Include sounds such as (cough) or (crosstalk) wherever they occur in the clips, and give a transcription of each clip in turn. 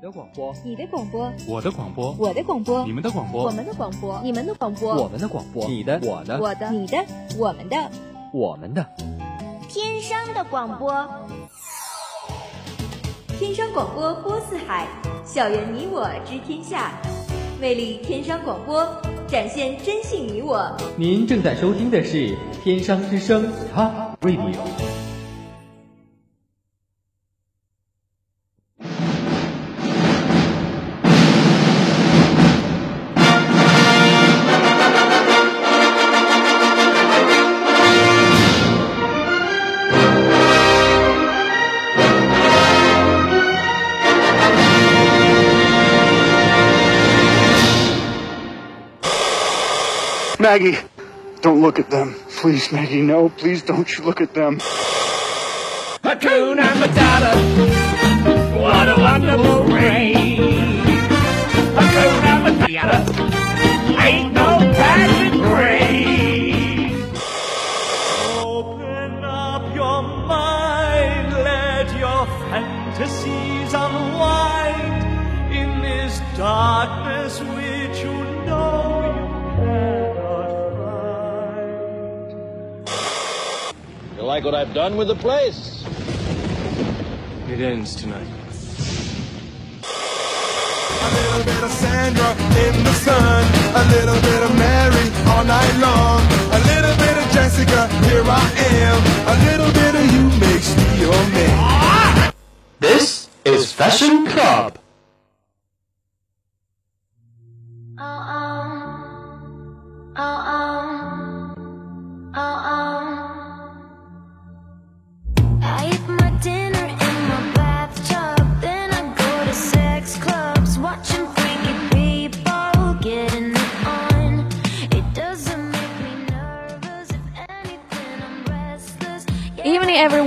的广播，你的广播，我的广播，我的广播，你们的广播，我们的广播，你们的广播，我们的广播，你的，我的，我的，你的，我们的，我们的，天生的广播，天生广播播四海，校园你我知天下，魅力天商广播，展现真性你我。您正在收听的是天商之声 Top Radio。Maggie, don't look at them. Please, Maggie, no. Please don't you look at them. Hakuna Matata. What a wonderful rain. Like what I've done with the place? It ends tonight. A little bit of Sandra in the sun, a little bit of Mary all night long, a little bit of Jessica, here I am, a little bit of you makes me your man. This is Fashion Club.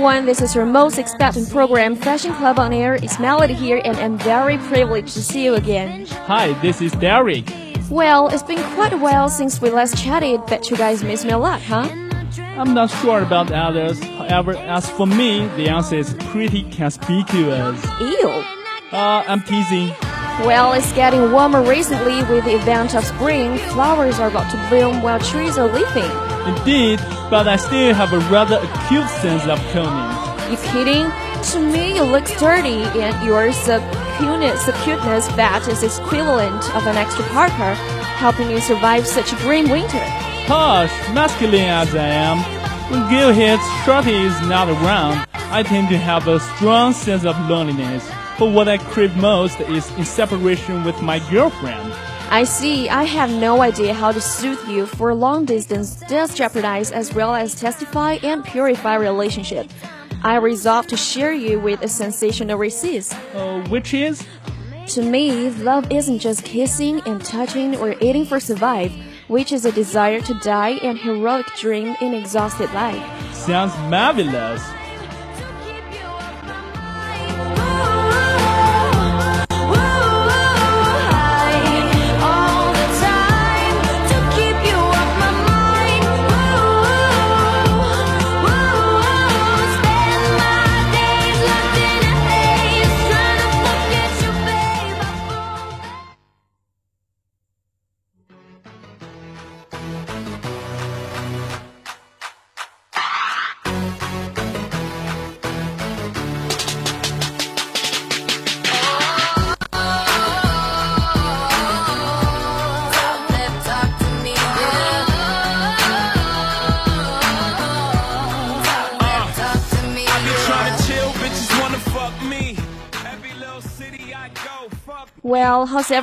Everyone. This is your most expected program, Fashion Club on Air. It's Melody here, and I'm very privileged to see you again. Hi, this is Derek. Well, it's been quite a while since we last chatted. Bet you guys miss me a lot, huh? I'm not sure about others. However, as for me, the answer is pretty conspicuous. Ew. Uh, I'm teasing. Well, it's getting warmer recently with the advent of spring. Flowers are about to bloom while trees are leafing. Indeed, but I still have a rather acute sense of coldness. You kidding? To me, you look sturdy, and your subcuteness, subcuteness fat is equivalent of an extra Parker, helping you survive such a grim winter. Hush, masculine as I am, when Gil hits Shorty is not around, I tend to have a strong sense of loneliness. But what I crave most is in separation with my girlfriend. I see. I have no idea how to soothe you, for long distance does jeopardize as well as testify and purify relationship. I resolve to share you with a sensational receipt. Uh, which is? To me, love isn't just kissing and touching or eating for survive, which is a desire to die and heroic dream in exhausted life. Sounds marvelous.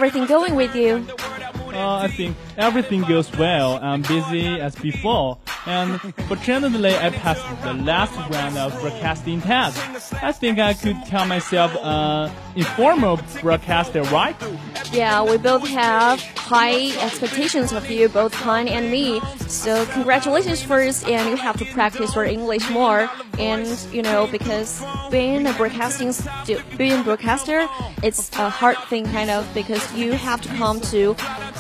Everything going with you? Uh, I think everything goes well. I'm busy as before. And fortunately, I passed the last round of broadcasting test. I think I could call myself an informal broadcaster, right? Yeah, we both have high expectations of you, both Han and me. So congratulations first, and you have to practice your English more. And you know, because being a broadcasting, being broadcaster, it's a hard thing kind of because you have to come to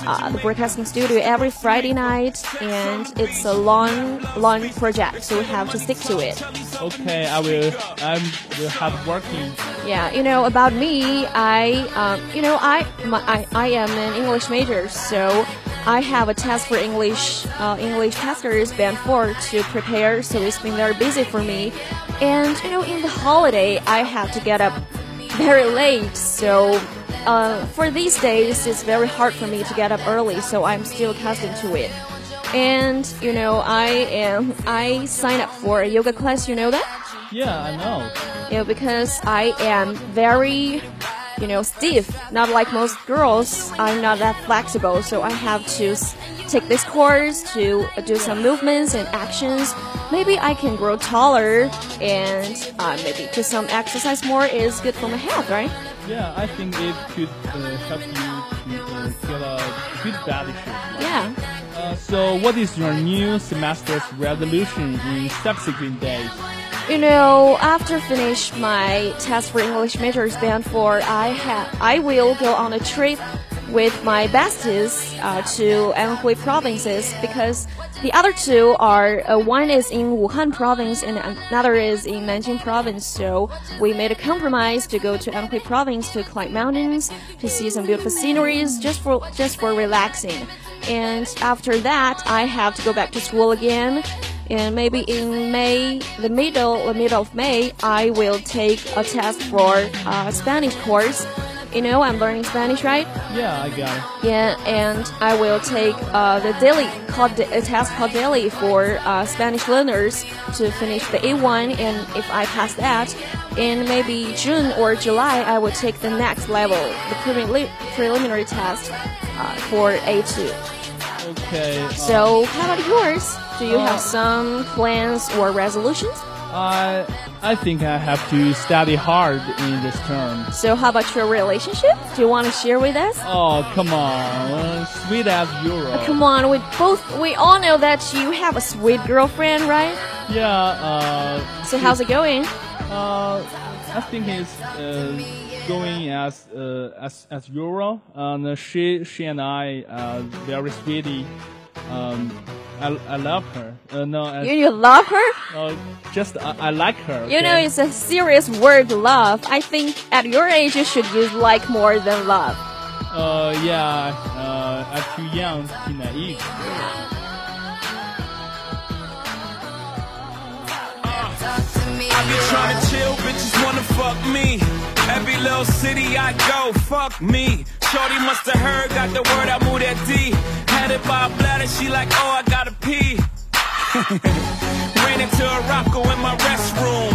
uh, the broadcasting studio every Friday night, and it's a long, long project, so we have to stick to it. Okay, I will. I will have working Yeah, you know about me, I, um, you know, I, my, I, I am an English major, so I have a test for English, uh, English testers band four to prepare. So it's been very busy for me, and you know, in the holiday, I have to get up very late. So uh, for these days, it's very hard for me to get up early. So I'm still accustomed to it. And you know, I am, I sign up for a yoga class. You know that? Yeah, I know. know, because I am very, you know, stiff. Not like most girls, I'm not that flexible, so I have to take this course to do some movements and actions. Maybe I can grow taller, and uh, maybe do some exercise more is good for my health, right? Yeah, I think it could uh, help you to uh, get a good body shape. Yeah. Uh, so, what is your new semester's resolution in subsequent days? You know, after finish my test for English majors band four, I have I will go on a trip with my besties uh, to Anhui provinces because the other two are uh, one is in Wuhan province and another is in Nanjing province. So we made a compromise to go to Anhui province to climb mountains, to see some beautiful sceneries, just for just for relaxing. And after that, I have to go back to school again and maybe in May, the middle, the middle of May, I will take a test for a Spanish course. You know, I'm learning Spanish, right? Yeah, I got it. Yeah, and I will take uh, the DELE called a test called DELE for uh, Spanish learners to finish the A1, and if I pass that, in maybe June or July, I will take the next level, the preliminary preliminary test uh, for A2. Okay. So, how about yours? Do you Uh, have some plans or resolutions? I I think I have to study hard in this term. So, how about your relationship? Do you want to share with us? Oh, come on. uh, Sweet as Europe. Come on, we both we all know that you have a sweet girlfriend, right? Yeah, uh, So, how's it going? uh, I think it's uh, going as uh, as as Euro. And she she and I uh, very sweetie. Um, I, I love her. Uh, no, I, You, you love her? uh, just I, I like her. You know, it's a serious word, love. I think at your age, you should use like more than love. Uh, yeah, uh, I'm too young to be naive. I be trying to chill, bitches wanna fuck me. Every little city I go, fuck me. Shorty must have heard, got the word, I moved that D. Had it by a bladder, she like, oh, I gotta pee. (laughs) Ran into a rocko in my restroom.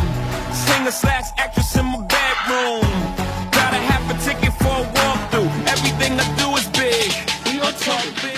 Singer slash actress in my bedroom. Got a half a ticket for a walkthrough. Everything I do is big. We gon' talk big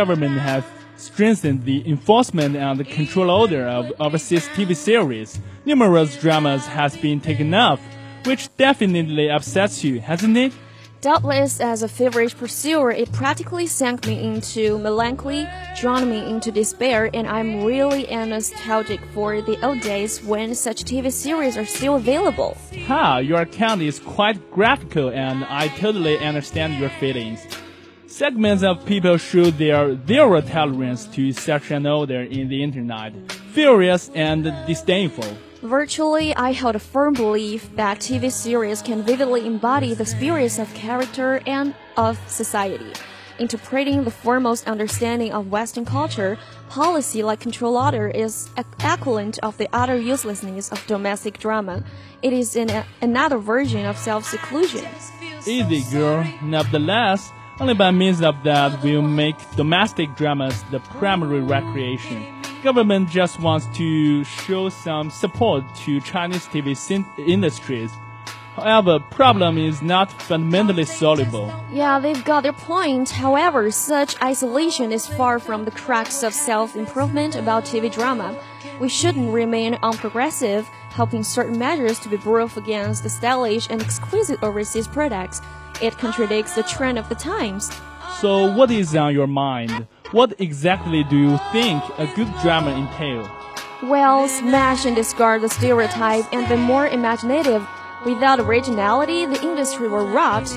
government has strengthened the enforcement and the control order of overseas TV series. Numerous dramas has been taken off, which definitely upsets you, hasn't it? Doubtless, as a feverish pursuer, it practically sank me into melancholy, drawn me into despair, and I'm really nostalgic for the old days when such TV series are still available. Ha, your account is quite graphical and I totally understand your feelings. Segments of people show their zero tolerance to such an order in the internet, furious and disdainful. Virtually, I held a firm belief that TV series can vividly embody the spirits of character and of society. Interpreting the foremost understanding of Western culture, policy like control order is equivalent of the utter uselessness of domestic drama. It is another version of self-seclusion. Easy, girl. Nevertheless, only by means of that will make domestic dramas the primary recreation. Government just wants to show some support to Chinese TV industries. However, problem is not fundamentally soluble. Yeah, they've got their point. However, such isolation is far from the crux of self-improvement about TV drama. We shouldn't remain unprogressive, helping certain measures to be proof against the stylish and exquisite overseas products. It contradicts the trend of the times. So, what is on your mind? What exactly do you think a good drama entail? Well, smash and discard the stereotype and be more imaginative. Without originality, the industry will rot.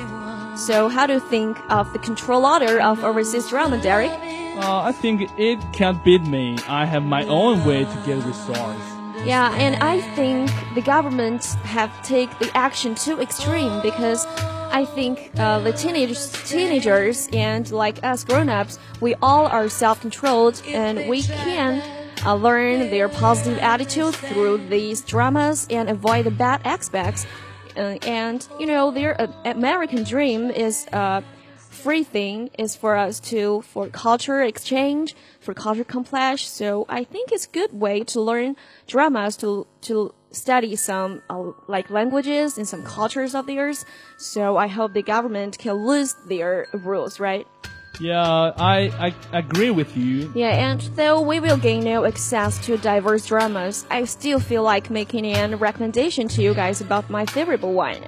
So, how do you think of the control order of overseas drama, Derek? Uh, I think it can't beat me. I have my own way to get resource. Yeah, and I think the government have take the action too extreme because I think uh, the teenagers, teenagers and like us grown-ups, we all are self-controlled and we can uh, learn their positive attitude through these dramas and avoid the bad aspects. Uh, and you know, their uh, American dream is a free thing is for us to for culture exchange, for culture complex. So I think it's a good way to learn dramas to to study some uh, like languages and some cultures of theirs. So I hope the government can lose their rules, right? Yeah, I, I agree with you. Yeah, and though we will gain no access to diverse dramas, I still feel like making a recommendation to you guys about my favorite one.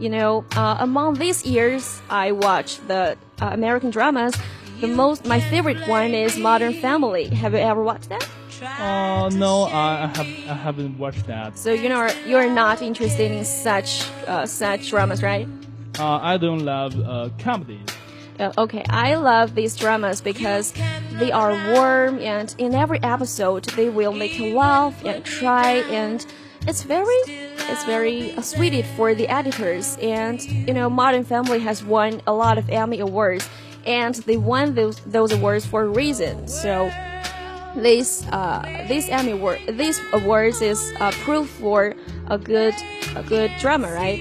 You know, uh, among these years, I watched the uh, American dramas. The most, my favorite one is Modern Family. Have you ever watched that? Uh, no, I, I have I haven't watched that. So you know you're not interested in such uh, such dramas, right? Uh, I don't love uh, comedies. Uh, okay, I love these dramas because they are warm and in every episode they will make you laugh and cry and it's very it's very uh, sweet for the editors and you know Modern Family has won a lot of Emmy awards and they won those those awards for a reason. So this uh, this Emmy award these awards is uh, proof for a good a good drama, right?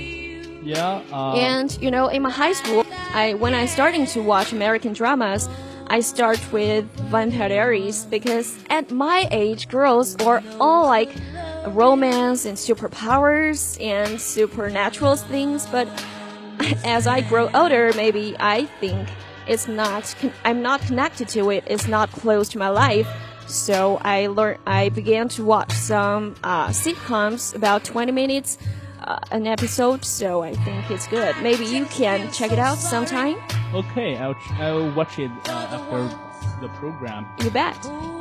Yeah. Uh, And you know, in my high school, I when I starting to watch American dramas, I start with Vampire Diaries because at my age, girls are all like romance and superpowers and supernatural things. But (laughs) as I grow older, maybe I think it's not. I'm not connected to it. It's not close to my life. So I learned. I began to watch some uh, sitcoms about 20 minutes uh, an episode, so I think it's good. Maybe you can check it out sometime. Okay, I'll ch- I'll watch it uh, after the program. You bet.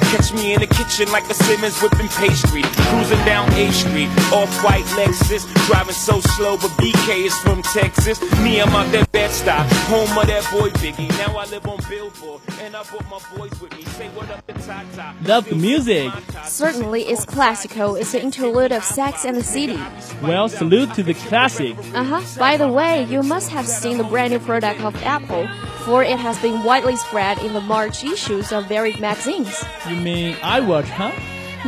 Catch me in the kitchen like a Simmons whipping pastry. Cruising down A Street, off-white Lexus. Driving so slow, but BK is from Texas. Me, I'm out that Bed-Stuy, home of that boy Biggie. Now I live on Billboard, and I brought my boys with me. Say what up to Tata. Love the music. Certainly, it's classical. It's the interlude of Sex and the City. Well, salute to the classic. Uh huh. By the way, you must have seen the brand new product of Apple, for it has been widely spread in the March issues of varied magazines. You mean iWatch, huh?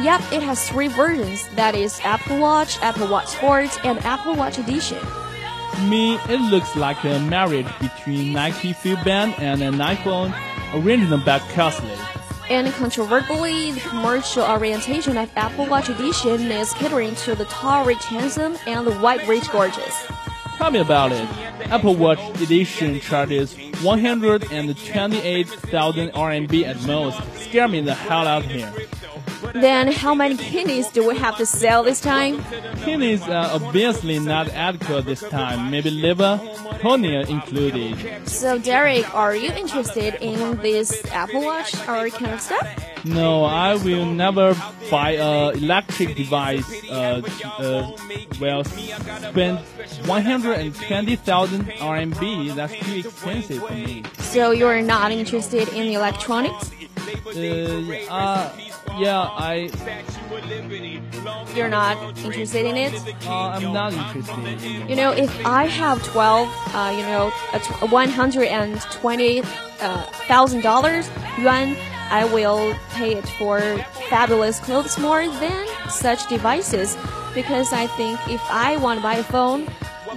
Yep, it has three versions. That is Apple Watch, Apple Watch Sports, and Apple Watch Edition. To me, it looks like a marriage between Nike FuelBand and an iPhone, original by Kesley. And controversially, the commercial orientation of Apple Watch Edition is catering to the tall, rich, handsome, and the white, rich, gorgeous. Tell me about it. Apple Watch Edition charges 128,000 RMB at most. Scare me the hell out of here. Then how many kidneys do we have to sell this time? Kidneys are obviously not adequate this time. Maybe liver, cornea included. So Derek, are you interested in this Apple Watch or kind of stuff? No, I will never buy a electric device. Uh, uh, well, spend 120,000 RMB. That's too expensive for me. So you're not interested in electronics? Uh, uh, yeah, I. You're not interested in it? Uh, I'm not interested. In it. You know, if I have 12, uh, you know, a tw- 120 uh, thousand dollars yuan, I will pay it for fabulous clothes more than such devices because I think if I want to buy a phone,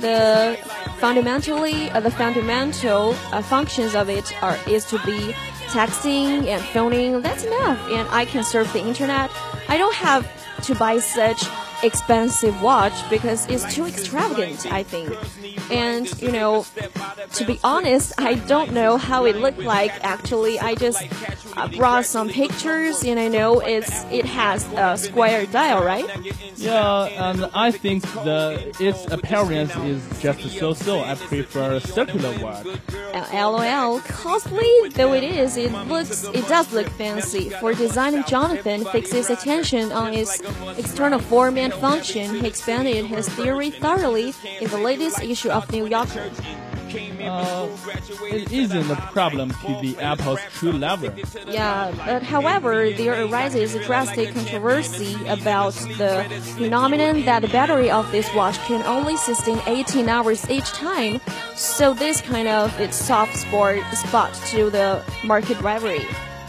the fundamentally uh, the fundamental uh, functions of it are is to be texting and phoning. That's enough, and I can surf the internet. I don't have to buy such expensive watch because it's too extravagant, I think. And you know, to be honest, I don't know how it looked like. Actually, I just uh, brought some pictures, and I know it's it has a square dial, right? Yeah, and I think the its appearance is just so-so. I prefer circular watch. Uh, LOL, costly though it is, it looks it does look fancy. For designer Jonathan fixes attention on its external form and function, he expanded his theory thoroughly in the latest issue of New Yorker. Uh, it isn't a problem to the Apple's true lever. Yeah, but however, there arises a drastic controversy about the phenomenon that the battery of this watch can only sustain 18 hours each time. So this kind of its soft spot to the market rivalry.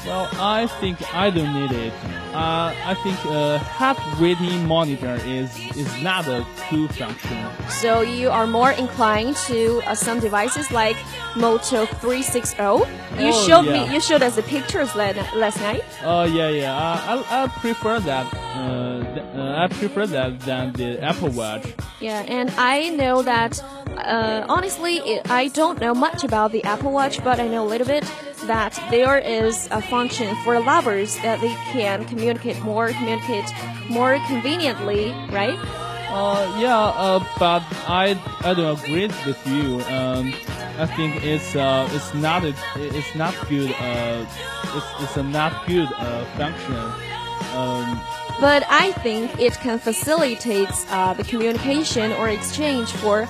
Well, I think I don't need it. Uh, I think a heart rating monitor is is not a cool function. So you are more inclined to uh, some devices like Moto 360. You Oh, showed yeah. me, you showed us the pictures la- last night. Oh yeah, yeah. Uh, I I prefer that. Uh, th- uh, I prefer that than the Apple Watch. Yeah, and I know that. Uh, honestly, it, I don't know much about the Apple Watch, but I know a little bit that there is a function for lovers that they can communicate more, communicate more conveniently, right? Uh, yeah. Uh, but I I don't agree with you. Um, I think it's uh it's not a, it's not good. Uh, it's it's a not good uh function. Um, But I think it can facilitate uh, the communication or exchange for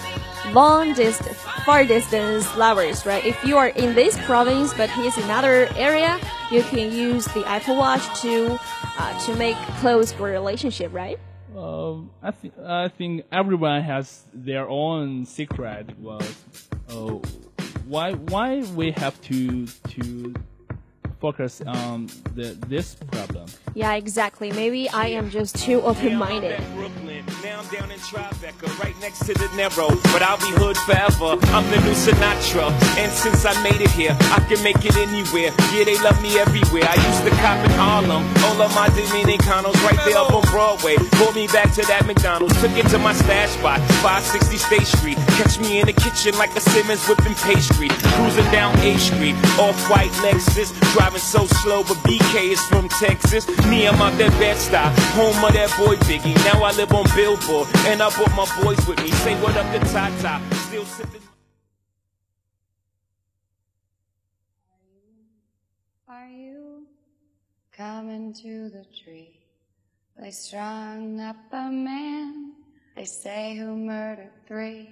long distance, far distance lovers, right? If you are in this province but he's in another area, you can use the Apple Watch to uh, to make close relationship, right? Um, I think I think everyone has their own secret. Well, uh, why why we have to to focus on the this problem? Yeah, exactly. Maybe I am just too open-minded. Now I'm down in Tribeca, right next to De Niro. But I'll be hood forever. I'm the new Sinatra. And since I made it here, I can make it anywhere. Yeah, they love me everywhere. I used to cop in Harlem. All of my Dominicanos right there up on Broadway. Pulled me back to that McDonald's. Took it to my stash spot, 560 State Street. Catch me in the kitchen like a Simmons whipping pastry. Cruising down A Street. Off-white Lexus. Driving so slow, but BK is from Texas. Me, I'm out that Bed-Stuy. Home of that boy Biggie. Now I live on Billboard. And I brought my boys with me. Say what up to Tata. Still sipping. Are you coming to the tree? They strung up a man, they say who murdered three.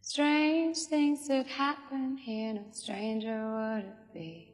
Strange things that happen here, no stranger would it be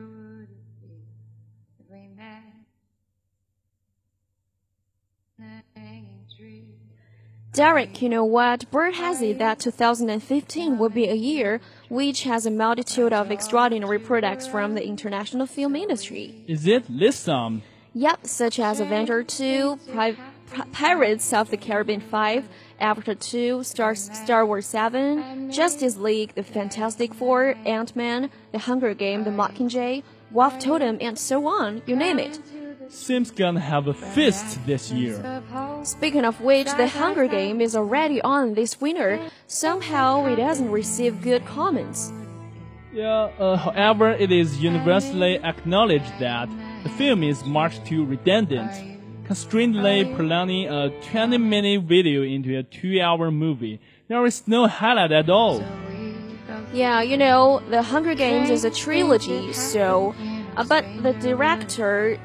Derek, you know what? Bird has it that 2015 will be a year which has a multitude of extraordinary products from the international film industry. Is it list some? Yep, such as Avenger 2, Pri- Pri- Pirates of the Caribbean 5, Avatar 2, Star, Star Wars 7, Justice League, The Fantastic Four, Ant-Man, The Hunger Game, The Mockingjay, Wolf Totem, and so on, you name it. Seems gonna have a feast this year. Speaking of which, The Hunger Game is already on this winter. Somehow it doesn't receive good comments. Yeah, uh, however, it is universally acknowledged that the film is much too redundant, constrainedly prolonging a 20 minute video into a 2 hour movie. There is no highlight at all. Yeah, you know, The Hunger Games is a trilogy, so. Uh, but the director.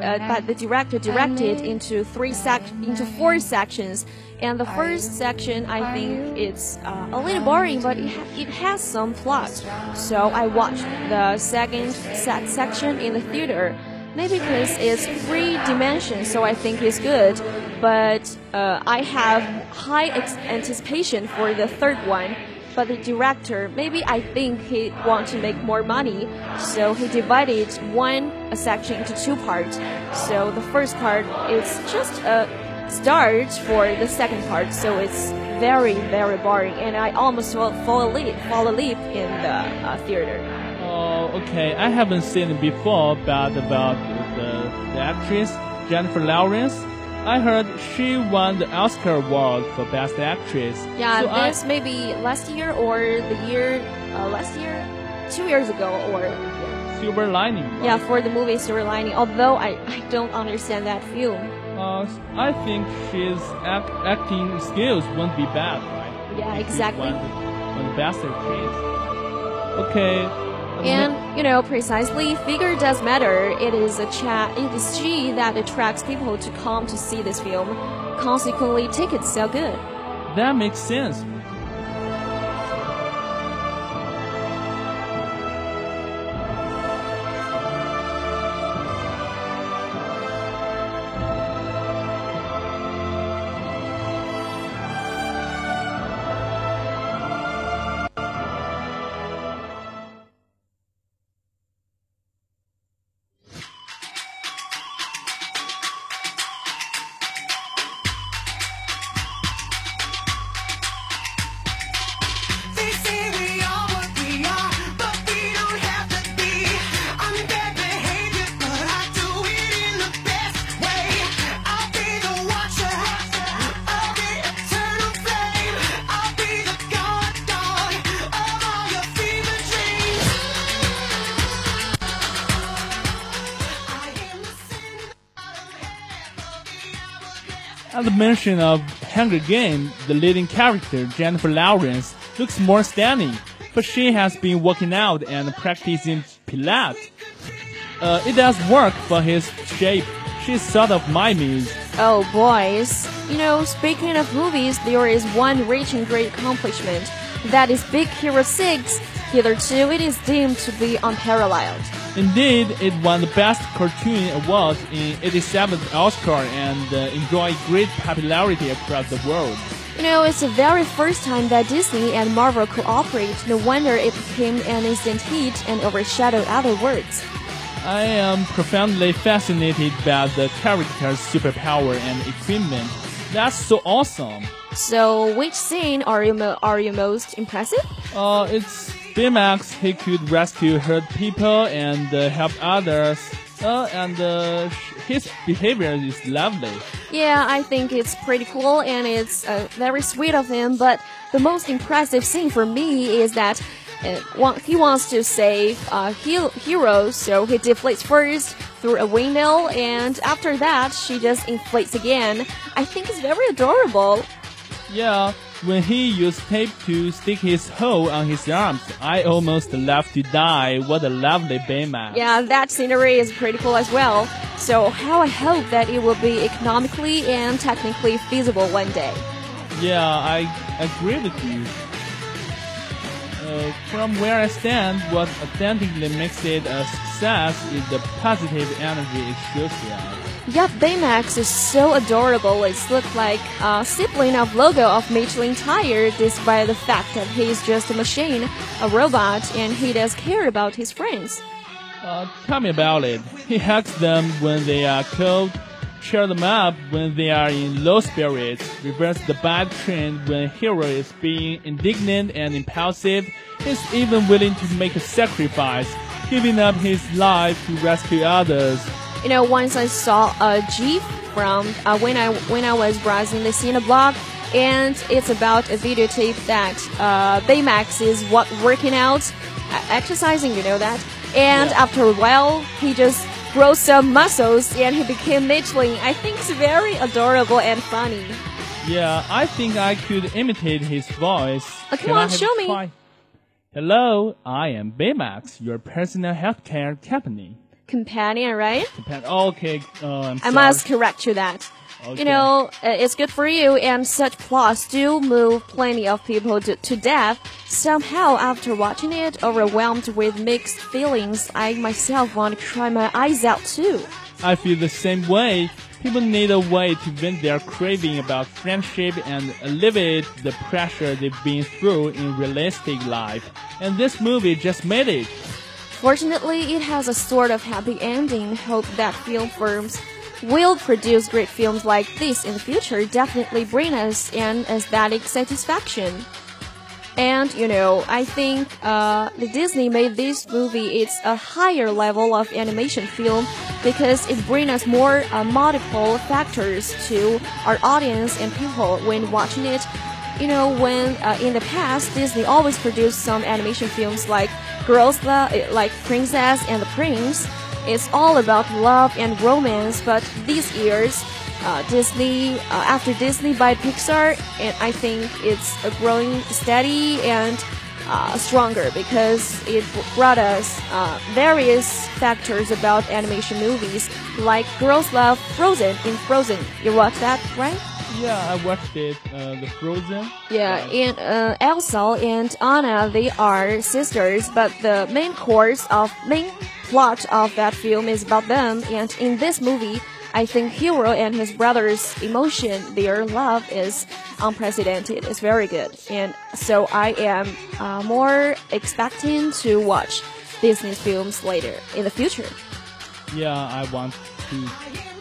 Uh, but the director directed into three sec into four sections, and the first section I think it's uh, a little boring, but it, ha it has some plot. So I watched the second set section in the theater. Maybe because it's three dimensions, so I think it's good. But uh, I have high anticipation for the third one but the director maybe I think he want to make more money, so he divided one section into two parts. So the first part is just a start for the second part, so it's very very boring, and I almost fall, fall asleep fall asleep in the uh, theater. Oh, okay. I haven't seen it before, but about the, the actress Jennifer Lawrence. I heard she won the Oscar award for Best Actress. Yeah, so this I, maybe last year or the year uh, last year, two years ago, or Silver Lining. Right? yeah, for the movie Silver Lining. Although I, I don't understand that film. Uh, I think she's act, acting skills won't be bad, right? Yeah, If exactly. Won the Best Actress. Okay. And you know, precisely, figure does matter. It is a chat. It is she that attracts people to come to see this film. Consequently, tickets sell good. That makes sense. At the mention of Hunger Game, the leading character, Jennifer Lawrence, looks more stunning, but she has been working out and practicing Pilates. Uh, it does work for his shape. She's sort of my muse. Oh, boys. You know, speaking of movies, there is one rich and great accomplishment. That is Big Hero 6. Hitherto, it is deemed to be unparalleled. Indeed, it won the Best Cartoon Award in 87th Oscar and uh, enjoyed great popularity across the world. You know, it's the very first time that Disney and Marvel cooperate. No wonder it became an instant hit and overshadowed other works. I am profoundly fascinated by the character's superpower and equipment. That's so awesome. So, which scene are you mo- are you most impressive? Uh, it's Baymax. He could rescue hurt people and uh, help others. Uh, and uh, his behavior is lovely. Yeah, I think it's pretty cool and it's uh, very sweet of him. But the most impressive scene for me is that uh, he wants to save uh, he- heroes, so he deflates first through a windmill, and after that, she just inflates again. I think it's very adorable. Yeah, when he used tape to stick his hole on his arms, I almost left to die. What a lovely Baymax. Yeah, that scenery is pretty cool as well. So, how I hope that it will be economically and technically feasible one day. Yeah, I agree with you. Uh, from where I stand, what authentically makes it a success is the positive energy it shows out. Yup, Baymax is so adorable. It's look like a sibling of logo of Michelin Tire, despite the fact that he's just a machine, a robot, and he does care about his friends. Uh, tell me about it. He hugs them when they are cold. cheer them up when they are in low spirits, reverse the bad trend when hero is being indignant and impulsive. He's even willing to make a sacrifice, giving up his life to rescue others. You know, once I saw a GIF from uh, when I when I was browsing the Cineblog, and it's about a videotape that uh, Baymax is what working out, uh, exercising. You know that, and after a while, he just grows some muscles and he became Michelin. I think it's very adorable and funny. Yeah, I think I could imitate his voice. Uh, come Can on, show me. Hello, I am Baymax, your personal healthcare company. Companion, right? Depend- Okay, uh, I'm I sorry. must correct you that. Okay. You know, uh, it's good for you, and such plots do move plenty of people to, to death. Somehow, after watching it, overwhelmed with mixed feelings, I myself want to cry my eyes out too. I feel the same way. People need a way to vent their craving about friendship and alleviate the pressure they've been through in realistic life. And this movie just made it. Fortunately, it has a sort of happy ending. Hope that film firms will produce great films like this in the future. Definitely bring us an aesthetic satisfaction. And you know, I think uh, the Disney made this movie. It's a higher level of animation film because it brings us more uh, multiple factors to our audience and people when watching it. You know, when uh, in the past Disney always produced some animation films like Girls, Love, like Princess and the Prince. It's all about love and romance, but these years uh, Disney uh, after Disney by Pixar, and I think it's a growing steady and uh, stronger because it brought us uh, various factors about animation movies like Girls Love Frozen in Frozen. You watch that, right? Yeah, I watched it, uh, The Frozen. Yeah, and uh, Elsa and Anna, they are sisters, but the main course of main plot of that film is about them. And in this movie, I think Hero and his brother's emotion, their love is unprecedented. It's very good, and so I am uh, more expecting to watch Disney films later in the future. Yeah, I want to.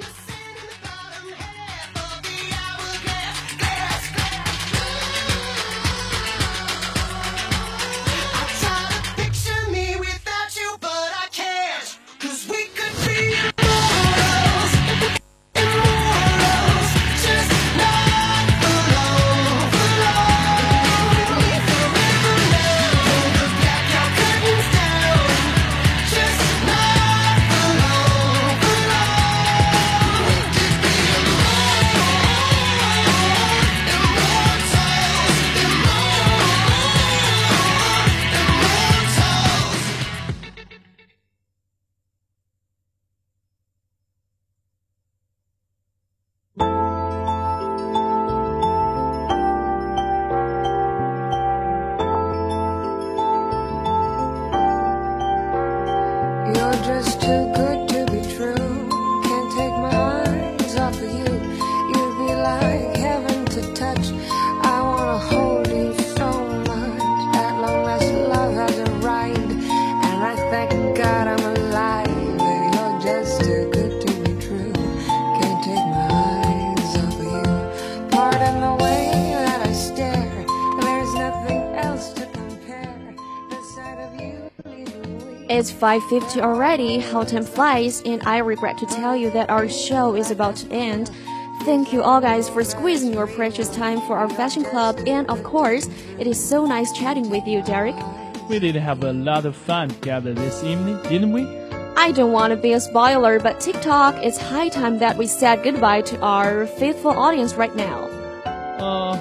5:50 already. How time flies, and I regret to tell you that our show is about to end. Thank you all guys for squeezing your precious time for our fashion club, and of course, it is so nice chatting with you, Derek. We did have a lot of fun together this evening, didn't we? I don't want to be a spoiler, but tick-tock, it's high time that we said goodbye to our faithful audience right now. Uh,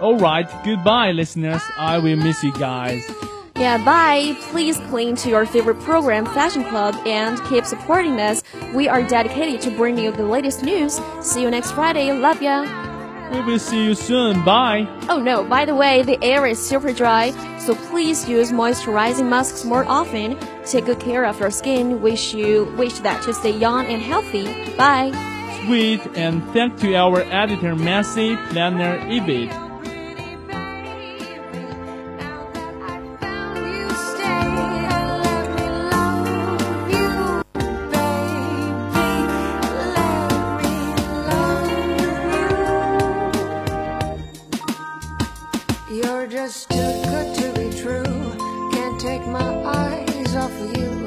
alright, goodbye, listeners. I will miss you guys. Yeah, bye. Please cling to your favorite program, Fashion Club, and keep supporting us. We are dedicated to bring you the latest news. See you next Friday. Love ya. We will see you soon. Bye. Oh no, by the way, the air is super dry, so please use moisturizing masks more often. Take good care of your skin. Wish you wish that to stay young and healthy. Bye. Sweet, and thank to our editor Messi, planner Ibit. just too good to be true. Can't take my eyes off of you.